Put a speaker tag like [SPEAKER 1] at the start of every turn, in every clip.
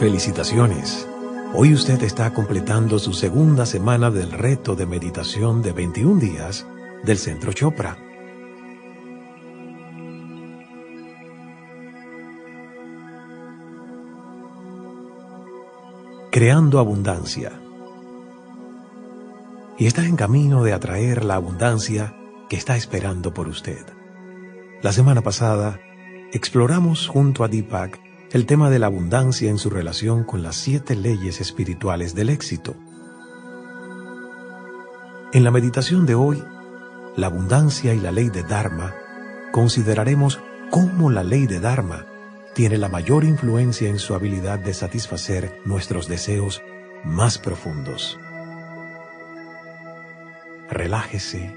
[SPEAKER 1] Felicitaciones. Hoy usted está completando su segunda semana del reto de meditación de 21 días del Centro Chopra. Creando abundancia. Y está en camino de atraer la abundancia que está esperando por usted. La semana pasada exploramos junto a Deepak el tema de la abundancia en su relación con las siete leyes espirituales del éxito. En la meditación de hoy, la abundancia y la ley de Dharma, consideraremos cómo la ley de Dharma tiene la mayor influencia en su habilidad de satisfacer nuestros deseos más profundos. Relájese,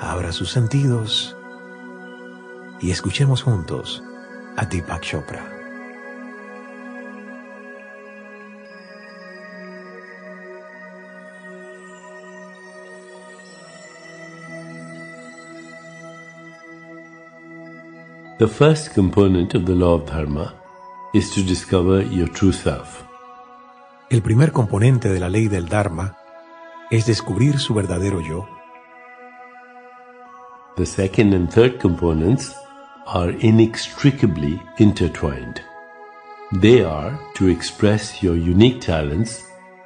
[SPEAKER 1] abra sus sentidos y escuchemos juntos a Deepak Chopra.
[SPEAKER 2] The first component of the law of dharma is to discover your true self.
[SPEAKER 1] El primer componente de la ley del dharma es descubrir su verdadero yo.
[SPEAKER 2] The second and third components are inextricably intertwined. They are to express your unique talents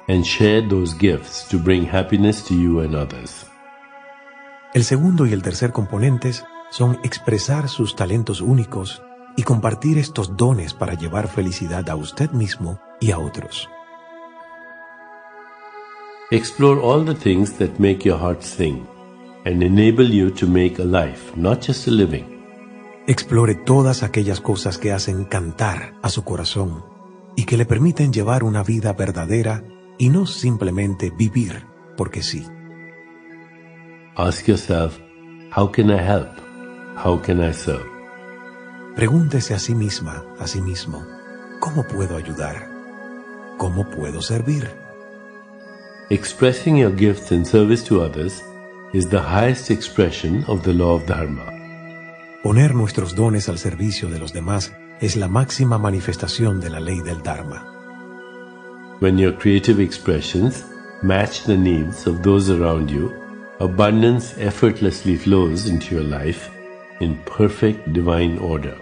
[SPEAKER 2] and share those gifts to bring happiness to you and others.
[SPEAKER 1] El segundo y el tercer componentes son expresar sus talentos únicos y compartir estos dones para llevar felicidad a usted mismo y a otros.
[SPEAKER 2] Explore all the things that make your heart sing and enable you to make a life, not just a living.
[SPEAKER 1] Explore todas aquellas cosas que hacen cantar a su corazón y que le permiten llevar una vida verdadera y no simplemente vivir porque sí.
[SPEAKER 2] Ask yourself, how can I help? How can I serve?
[SPEAKER 1] Pregúntese a sí misma, a sí mismo, ¿cómo puedo ayudar? ¿Cómo puedo servir?
[SPEAKER 2] Expressing your gifts in service to others is the highest expression of the law of Dharma.
[SPEAKER 1] Poner nuestros dones al servicio de los demás es la máxima manifestación de la ley del Dharma.
[SPEAKER 2] When your creative expressions match the needs of those around you, abundance effortlessly flows into your life in perfect divine order.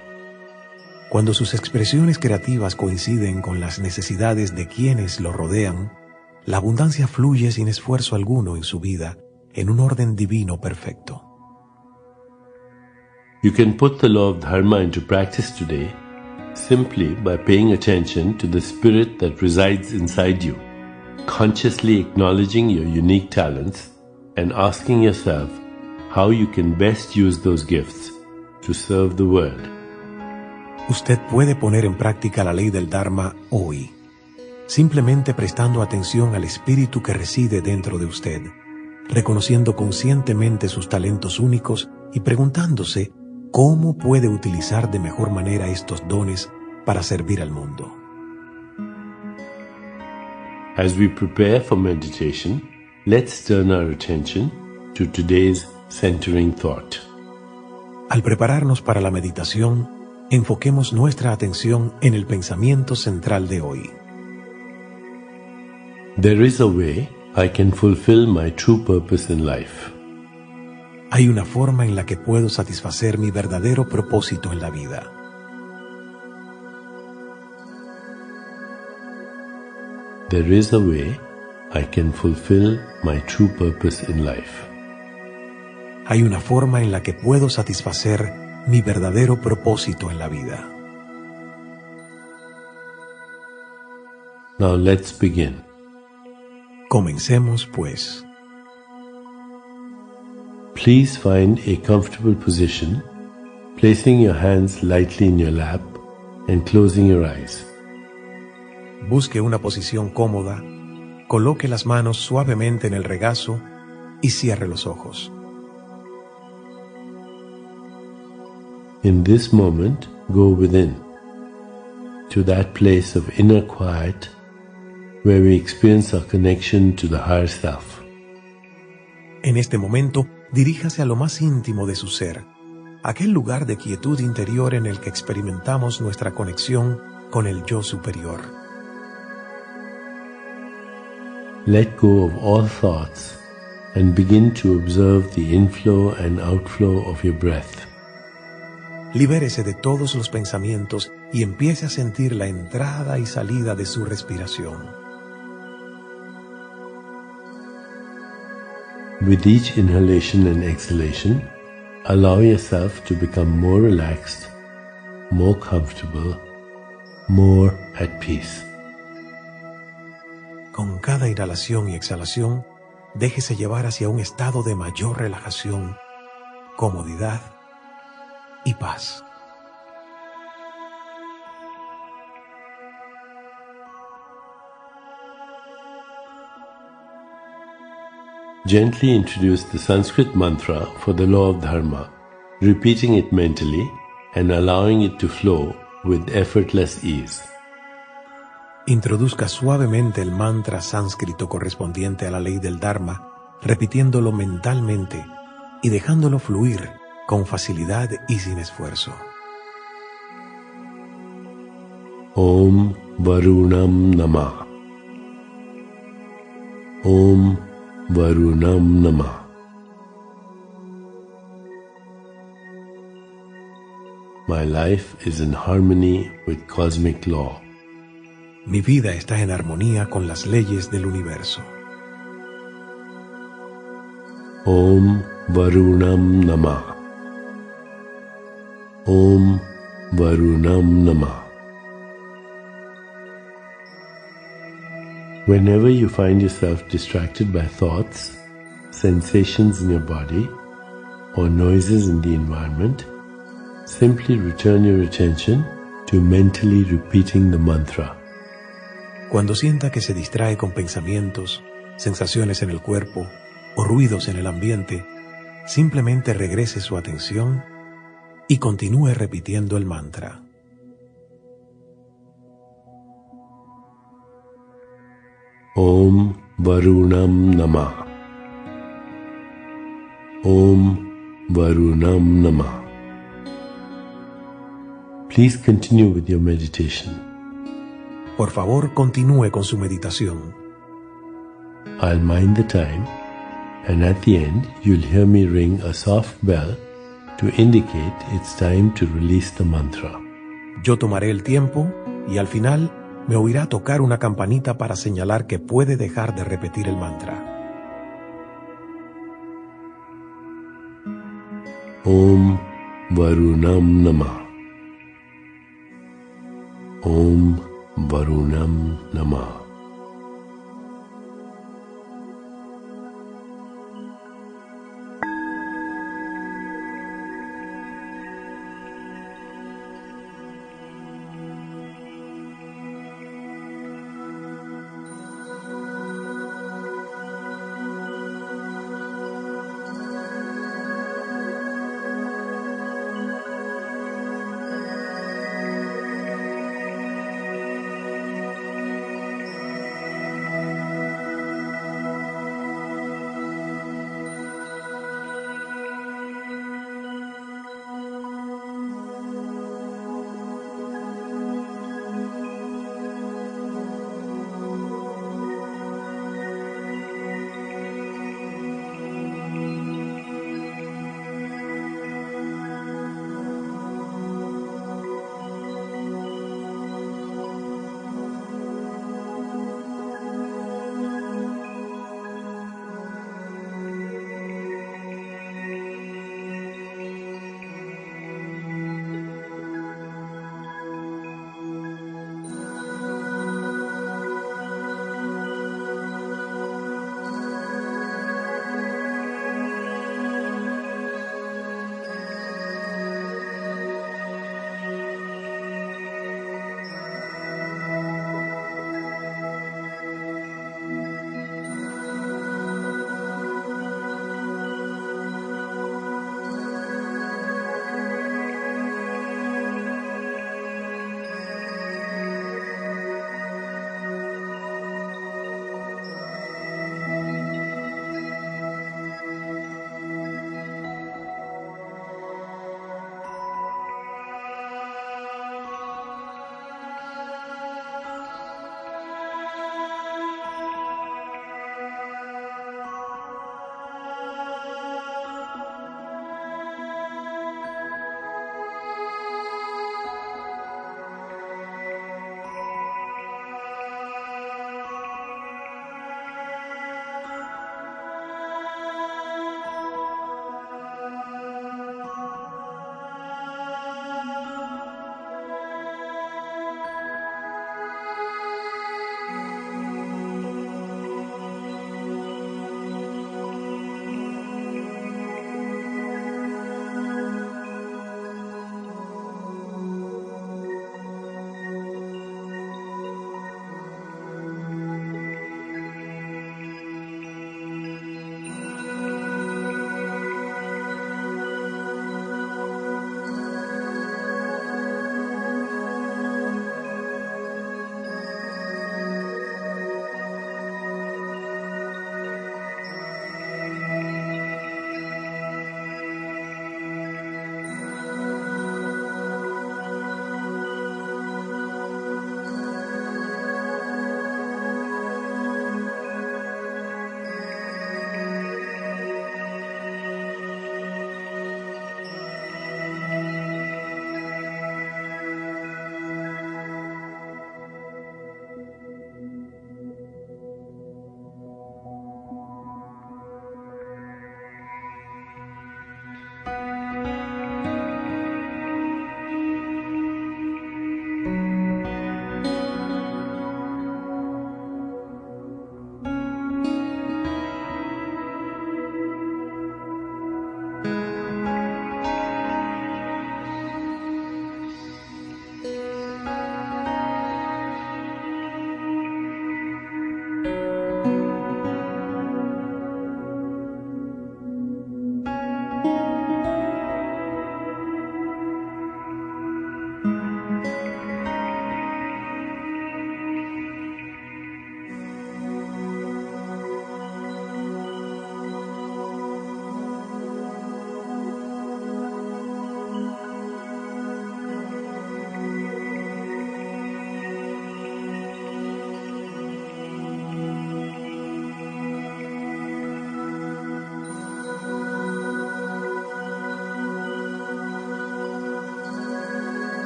[SPEAKER 1] Cuando sus expresiones creativas coinciden con las necesidades de quienes lo rodean, la abundancia fluye sin esfuerzo alguno en su vida, en un orden divino perfecto.
[SPEAKER 2] You can put the law of dharma into practice today simply by paying attention to the spirit that resides inside you, consciously acknowledging your unique talents and asking yourself how you can best use those gifts to serve the world.
[SPEAKER 1] Usted puede poner en práctica la ley del Dharma hoy, simplemente prestando atención al espíritu que reside dentro de usted, reconociendo conscientemente sus talentos únicos y preguntándose cómo puede utilizar de mejor manera estos dones para servir al mundo.
[SPEAKER 2] As we prepare for meditation, let's turn our attention to today's centering thought.
[SPEAKER 1] Al prepararnos para la meditación, enfoquemos nuestra atención en el pensamiento central de hoy.
[SPEAKER 2] There is a way I can fulfill my true purpose in life.
[SPEAKER 1] Hay una forma en la que puedo satisfacer mi verdadero propósito en la vida.
[SPEAKER 2] There is a way I can fulfill my true purpose in life.
[SPEAKER 1] Hay una forma en la que puedo satisfacer mi verdadero propósito en la vida.
[SPEAKER 2] Now let's begin.
[SPEAKER 1] Comencemos pues.
[SPEAKER 2] Please find a comfortable position, placing your hands lightly in your lap and closing your eyes.
[SPEAKER 1] Busque una posición cómoda, coloque las manos suavemente en el regazo y cierre los ojos.
[SPEAKER 2] In this moment, go within, to that place of inner quiet where we experience our connection to the higher self.
[SPEAKER 1] En este momento, diríjase a lo más íntimo de su ser, aquel lugar de quietud interior en el que experimentamos nuestra conexión con el yo superior.
[SPEAKER 2] Let go of all thoughts and begin to observe the inflow and outflow of your breath.
[SPEAKER 1] Libérese de todos los pensamientos y empiece a sentir la entrada y salida de su respiración.
[SPEAKER 2] With each inhalation and exhalation, allow yourself to become more relaxed, more comfortable, more at peace.
[SPEAKER 1] Con cada inhalación y exhalación, déjese llevar hacia un estado de mayor relajación, comodidad y paz.
[SPEAKER 2] Gently introduce the Sanskrit mantra for the law of Dharma, repeating it mentally and allowing it to flow with effortless ease.
[SPEAKER 1] Introduzca suavemente el mantra sánscrito correspondiente a la ley del Dharma, repitiéndolo mentalmente y dejándolo fluir con facilidad y sin esfuerzo.
[SPEAKER 2] Om Varunam Nama. Om Varunam Nama. My life is in harmony with cosmic law.
[SPEAKER 1] Mi vida está en armonía con las leyes del universo.
[SPEAKER 2] Om Varunam Nama. Om Varunam Nama. Whenever you find yourself distracted by thoughts, sensations in your body, or noises in the environment, simply return your attention to mentally repeating the mantra.
[SPEAKER 1] Cuando sienta que se distrae con pensamientos, sensaciones en el cuerpo o ruidos en el ambiente, simplemente regrese su atención y continúe repitiendo el mantra.
[SPEAKER 2] Om Varunam Nama. Om Varunam Nama. Please continue with your meditation.
[SPEAKER 1] Por favor, continúe con su meditación.
[SPEAKER 2] I'll mind the time, and at the end, you'll hear me ring a soft bell to indicate it's time to release the mantra.
[SPEAKER 1] Yo tomaré el tiempo y al final me oirá tocar una campanita para señalar que puede dejar de repetir el mantra.
[SPEAKER 2] Om Varunam Nama. Om Varunam Namah.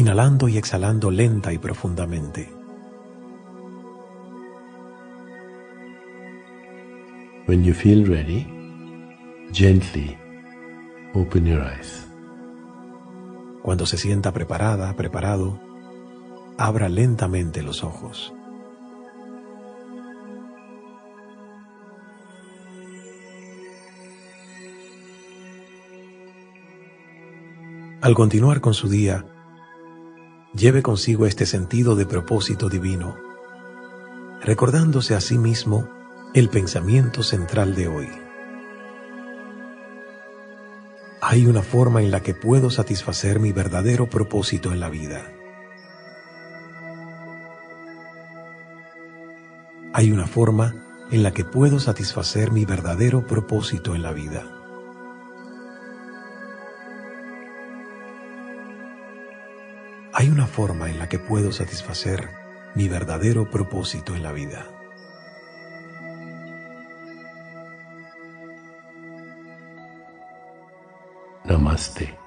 [SPEAKER 1] inhalando y exhalando lenta y profundamente.
[SPEAKER 2] When you feel ready, gently open your eyes.
[SPEAKER 1] Cuando se sienta preparada, preparado, abra lentamente los ojos. Al continuar con su día, lleve consigo este sentido de propósito divino, recordándose a sí mismo el pensamiento central de hoy. Hay una forma en la que puedo satisfacer mi verdadero propósito en la vida. Hay una forma en la que puedo satisfacer mi verdadero propósito en la vida. Hay una forma en la que puedo satisfacer mi verdadero propósito en la vida.
[SPEAKER 2] Namaste.